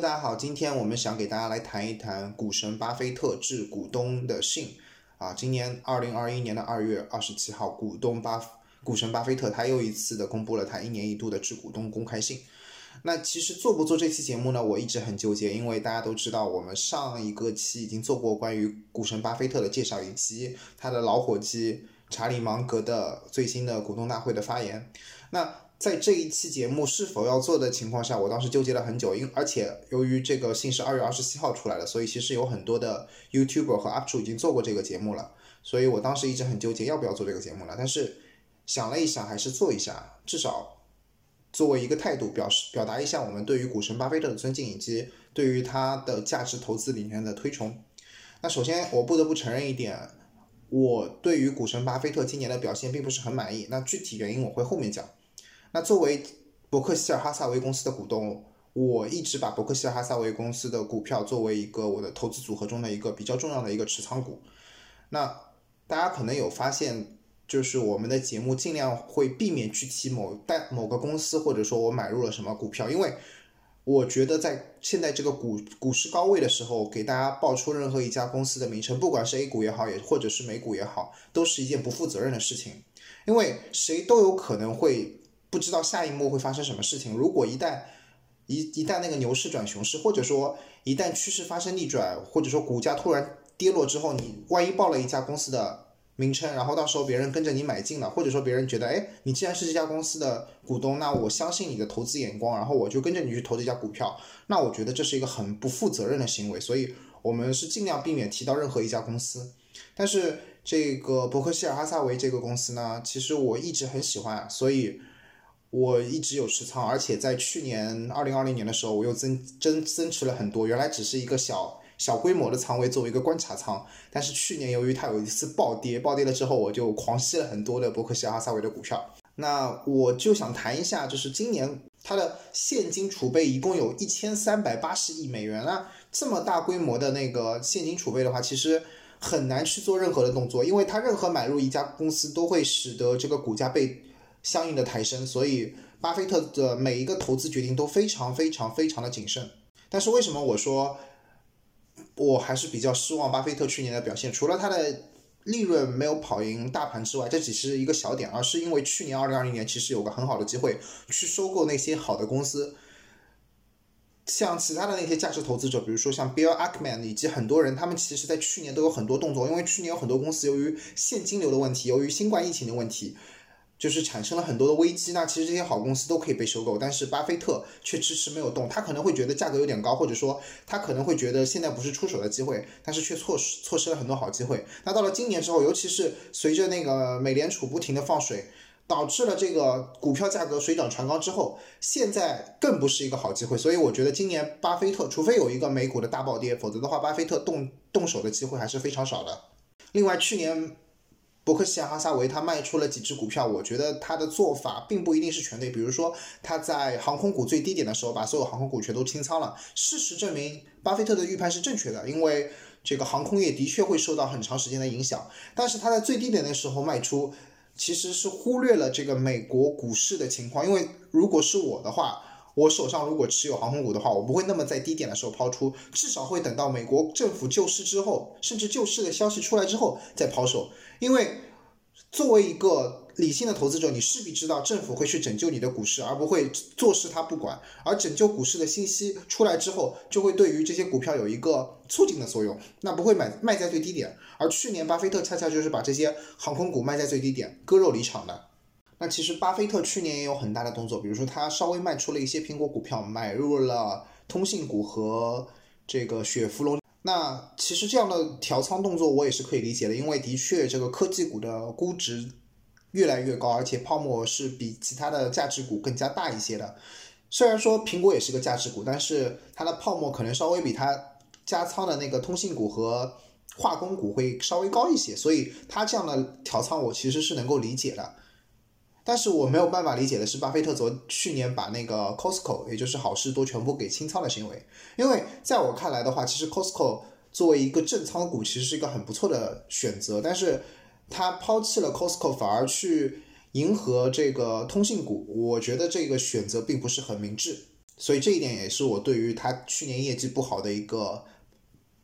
大家好，今天我们想给大家来谈一谈股神巴菲特致股东的信啊。今年二零二一年的二月二十七号，股东巴股神巴菲特他又一次的公布了他一年一度的致股东公开信。那其实做不做这期节目呢？我一直很纠结，因为大家都知道，我们上一个期已经做过关于股神巴菲特的介绍，以及他的老伙计查理芒格的最新的股东大会的发言。那在这一期节目是否要做的情况下，我当时纠结了很久，因而且由于这个信是二月二十七号出来的，所以其实有很多的 YouTuber 和 UP 主已经做过这个节目了，所以我当时一直很纠结要不要做这个节目了。但是想了一想，还是做一下，至少作为一个态度，表示表达一下我们对于股神巴菲特的尊敬，以及对于他的价值投资理念的推崇。那首先我不得不承认一点，我对于股神巴菲特今年的表现并不是很满意。那具体原因我会后面讲。那作为伯克希尔哈萨维公司的股东，我一直把伯克希尔哈萨维公司的股票作为一个我的投资组合中的一个比较重要的一个持仓股。那大家可能有发现，就是我们的节目尽量会避免去提某代某个公司，或者说我买入了什么股票，因为我觉得在现在这个股股市高位的时候，给大家报出任何一家公司的名称，不管是 A 股也好，也或者是美股也好，都是一件不负责任的事情，因为谁都有可能会。不知道下一幕会发生什么事情。如果一旦一一旦那个牛市转熊市，或者说一旦趋势发生逆转，或者说股价突然跌落之后，你万一报了一家公司的名称，然后到时候别人跟着你买进了，或者说别人觉得，哎，你既然是这家公司的股东，那我相信你的投资眼光，然后我就跟着你去投这家股票，那我觉得这是一个很不负责任的行为。所以我们是尽量避免提到任何一家公司。但是这个伯克希尔哈萨维这个公司呢，其实我一直很喜欢，所以。我一直有持仓，而且在去年二零二零年的时候，我又增增增持了很多。原来只是一个小小规模的仓位，作为一个观察仓。但是去年由于它有一次暴跌，暴跌了之后，我就狂吸了很多的伯克希尔哈撒韦的股票。那我就想谈一下，就是今年它的现金储备一共有一千三百八十亿美元了。这么大规模的那个现金储备的话，其实很难去做任何的动作，因为它任何买入一家公司都会使得这个股价被。相应的抬升，所以巴菲特的每一个投资决定都非常非常非常的谨慎。但是为什么我说我还是比较失望？巴菲特去年的表现，除了他的利润没有跑赢大盘之外，这只是一个小点，而是因为去年二零二零年其实有个很好的机会去收购那些好的公司，像其他的那些价值投资者，比如说像 Bill Ackman 以及很多人，他们其实在去年都有很多动作，因为去年有很多公司由于现金流的问题，由于新冠疫情的问题。就是产生了很多的危机，那其实这些好公司都可以被收购，但是巴菲特却迟迟没有动。他可能会觉得价格有点高，或者说他可能会觉得现在不是出手的机会，但是却错失错失了很多好机会。那到了今年之后，尤其是随着那个美联储不停的放水，导致了这个股票价格水涨船高之后，现在更不是一个好机会。所以我觉得今年巴菲特，除非有一个美股的大暴跌，否则的话，巴菲特动动手的机会还是非常少的。另外，去年。伯克希尔哈撒韦他卖出了几只股票，我觉得他的做法并不一定是全对。比如说他在航空股最低点的时候把所有航空股全都清仓了。事实证明，巴菲特的预判是正确的，因为这个航空业的确会受到很长时间的影响。但是他在最低点的时候卖出，其实是忽略了这个美国股市的情况。因为如果是我的话，我手上如果持有航空股的话，我不会那么在低点的时候抛出，至少会等到美国政府救市之后，甚至救市的消息出来之后再抛售。因为作为一个理性的投资者，你势必知道政府会去拯救你的股市，而不会坐视他不管。而拯救股市的信息出来之后，就会对于这些股票有一个促进的作用，那不会买卖在最低点。而去年巴菲特恰恰就是把这些航空股卖在最低点，割肉离场的。那其实巴菲特去年也有很大的动作，比如说他稍微卖出了一些苹果股票，买入了通信股和这个雪佛龙。那其实这样的调仓动作我也是可以理解的，因为的确这个科技股的估值越来越高，而且泡沫是比其他的价值股更加大一些的。虽然说苹果也是个价值股，但是它的泡沫可能稍微比它加仓的那个通信股和化工股会稍微高一些，所以它这样的调仓我其实是能够理解的。但是我没有办法理解的是，巴菲特昨去年把那个 Costco，也就是好事多全部给清仓的行为。因为在我看来的话，其实 Costco 作为一个正仓股，其实是一个很不错的选择。但是他抛弃了 Costco，反而去迎合这个通信股，我觉得这个选择并不是很明智。所以这一点也是我对于他去年业绩不好的一个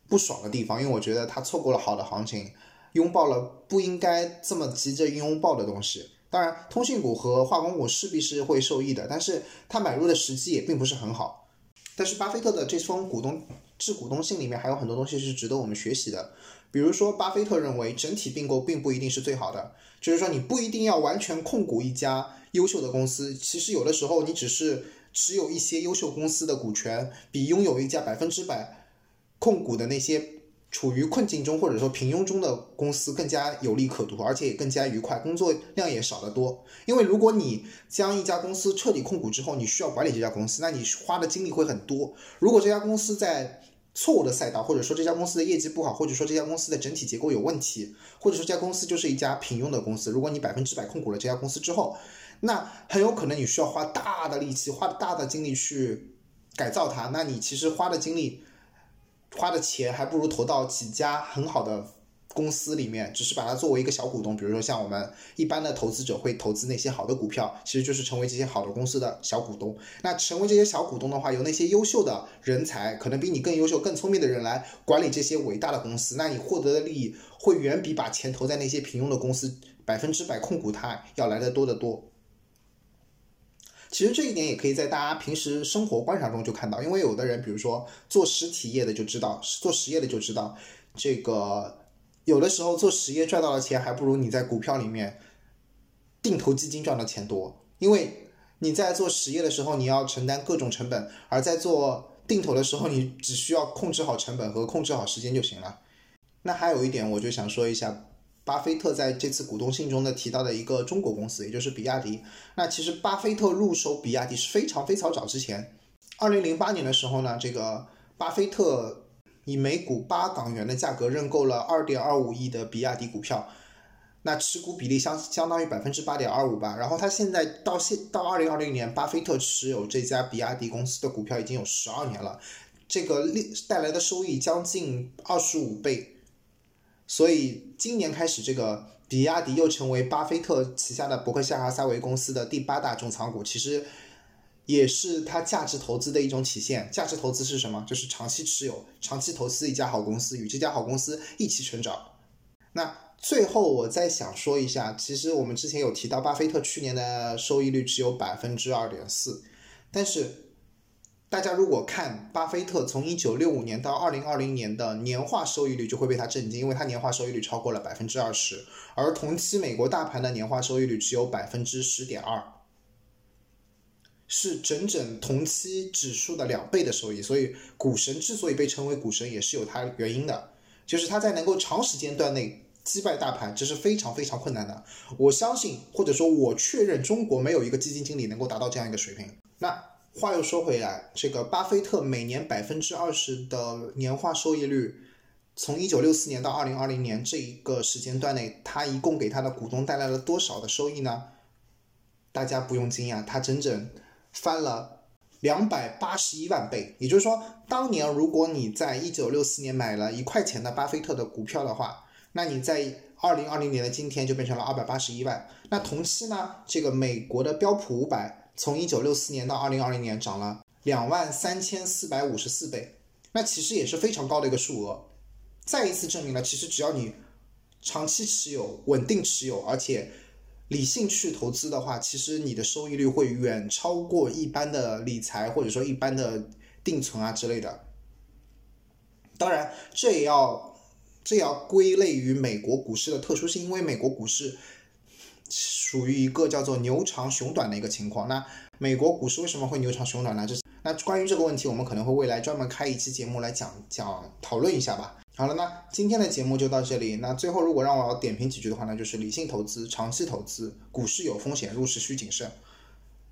不爽的地方，因为我觉得他错过了好的行情，拥抱了不应该这么急着拥抱的东西。当然，通信股和化工股势必是会受益的，但是他买入的时机也并不是很好。但是巴菲特的这封股东致股东信里面还有很多东西是值得我们学习的，比如说，巴菲特认为整体并购并不一定是最好的，就是说你不一定要完全控股一家优秀的公司，其实有的时候你只是持有一些优秀公司的股权，比拥有一家百分之百控股的那些。处于困境中或者说平庸中的公司更加有利可图，而且也更加愉快，工作量也少得多。因为如果你将一家公司彻底控股之后，你需要管理这家公司，那你花的精力会很多。如果这家公司在错误的赛道，或者说这家公司的业绩不好，或者说这家公司的整体结构有问题，或者说这家公司就是一家平庸的公司，如果你百分之百控股了这家公司之后，那很有可能你需要花大的力气、花大的精力去改造它。那你其实花的精力。花的钱还不如投到几家很好的公司里面，只是把它作为一个小股东。比如说像我们一般的投资者会投资那些好的股票，其实就是成为这些好的公司的小股东。那成为这些小股东的话，由那些优秀的人才，可能比你更优秀、更聪明的人来管理这些伟大的公司，那你获得的利益会远比把钱投在那些平庸的公司百分之百控股它要来的多得多。其实这一点也可以在大家平时生活观察中就看到，因为有的人，比如说做实体业的就知道，做实业的就知道，这个有的时候做实业赚到的钱还不如你在股票里面定投基金赚的钱多，因为你在做实业的时候你要承担各种成本，而在做定投的时候你只需要控制好成本和控制好时间就行了。那还有一点，我就想说一下。巴菲特在这次股东信中呢提到的一个中国公司，也就是比亚迪。那其实巴菲特入手比亚迪是非常非常早之前，二零零八年的时候呢，这个巴菲特以每股八港元的价格认购了二点二五亿的比亚迪股票，那持股比例相相当于百分之八点二五吧。然后他现在到现到二零二零年，巴菲特持有这家比亚迪公司的股票已经有十二年了，这个利带来的收益将近二十五倍。所以今年开始，这个比亚迪又成为巴菲特旗下的伯克夏哈撒韦公司的第八大重仓股，其实也是它价值投资的一种体现。价值投资是什么？就是长期持有、长期投资一家好公司，与这家好公司一起成长。那最后我再想说一下，其实我们之前有提到，巴菲特去年的收益率只有百分之二点四，但是。大家如果看巴菲特从一九六五年到二零二零年的年化收益率，就会被他震惊，因为他年化收益率超过了百分之二十，而同期美国大盘的年化收益率只有百分之十点二，是整整同期指数的两倍的收益。所以股神之所以被称为股神，也是有他原因的，就是他在能够长时间段内击败大盘，这是非常非常困难的。我相信，或者说我确认，中国没有一个基金经理能够达到这样一个水平。那。话又说回来，这个巴菲特每年百分之二十的年化收益率，从一九六四年到二零二零年这一个时间段内，他一共给他的股东带来了多少的收益呢？大家不用惊讶，他整整翻了两百八十一万倍。也就是说，当年如果你在一九六四年买了一块钱的巴菲特的股票的话，那你在二零二零年的今天就变成了二百八十一万。那同期呢，这个美国的标普五百。从一九六四年到二零二零年，涨了两万三千四百五十四倍，那其实也是非常高的一个数额。再一次证明了，其实只要你长期持有、稳定持有，而且理性去投资的话，其实你的收益率会远超过一般的理财或者说一般的定存啊之类的。当然，这也要这要归类于美国股市的特殊性，因为美国股市。属于一个叫做牛长熊短的一个情况。那美国股市为什么会牛长熊短呢？这那关于这个问题，我们可能会未来专门开一期节目来讲讲讨论一下吧。好了，那今天的节目就到这里。那最后如果让我点评几句的话呢，就是理性投资、长期投资，股市有风险，入市需谨慎。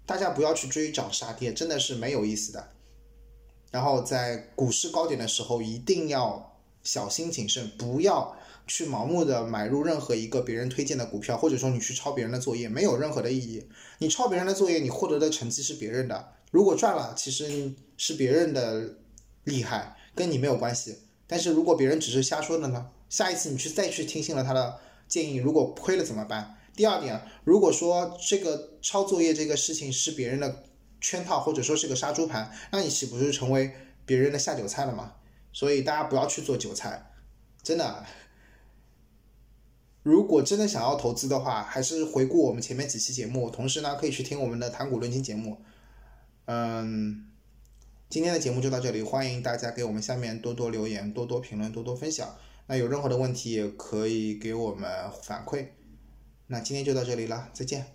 大家不要去追涨杀跌，真的是没有意思的。然后在股市高点的时候，一定要小心谨慎，不要。去盲目的买入任何一个别人推荐的股票，或者说你去抄别人的作业，没有任何的意义。你抄别人的作业，你获得的成绩是别人的。如果赚了，其实是别人的厉害，跟你没有关系。但是如果别人只是瞎说的呢？下一次你去再去听信了他的建议，如果亏了怎么办？第二点，如果说这个抄作业这个事情是别人的圈套或者说是个杀猪盘，那你岂不是成为别人的下酒菜了吗？所以大家不要去做韭菜，真的。如果真的想要投资的话，还是回顾我们前面几期节目，同时呢可以去听我们的谈股论金节目。嗯，今天的节目就到这里，欢迎大家给我们下面多多留言、多多评论、多多分享。那有任何的问题也可以给我们反馈。那今天就到这里了，再见。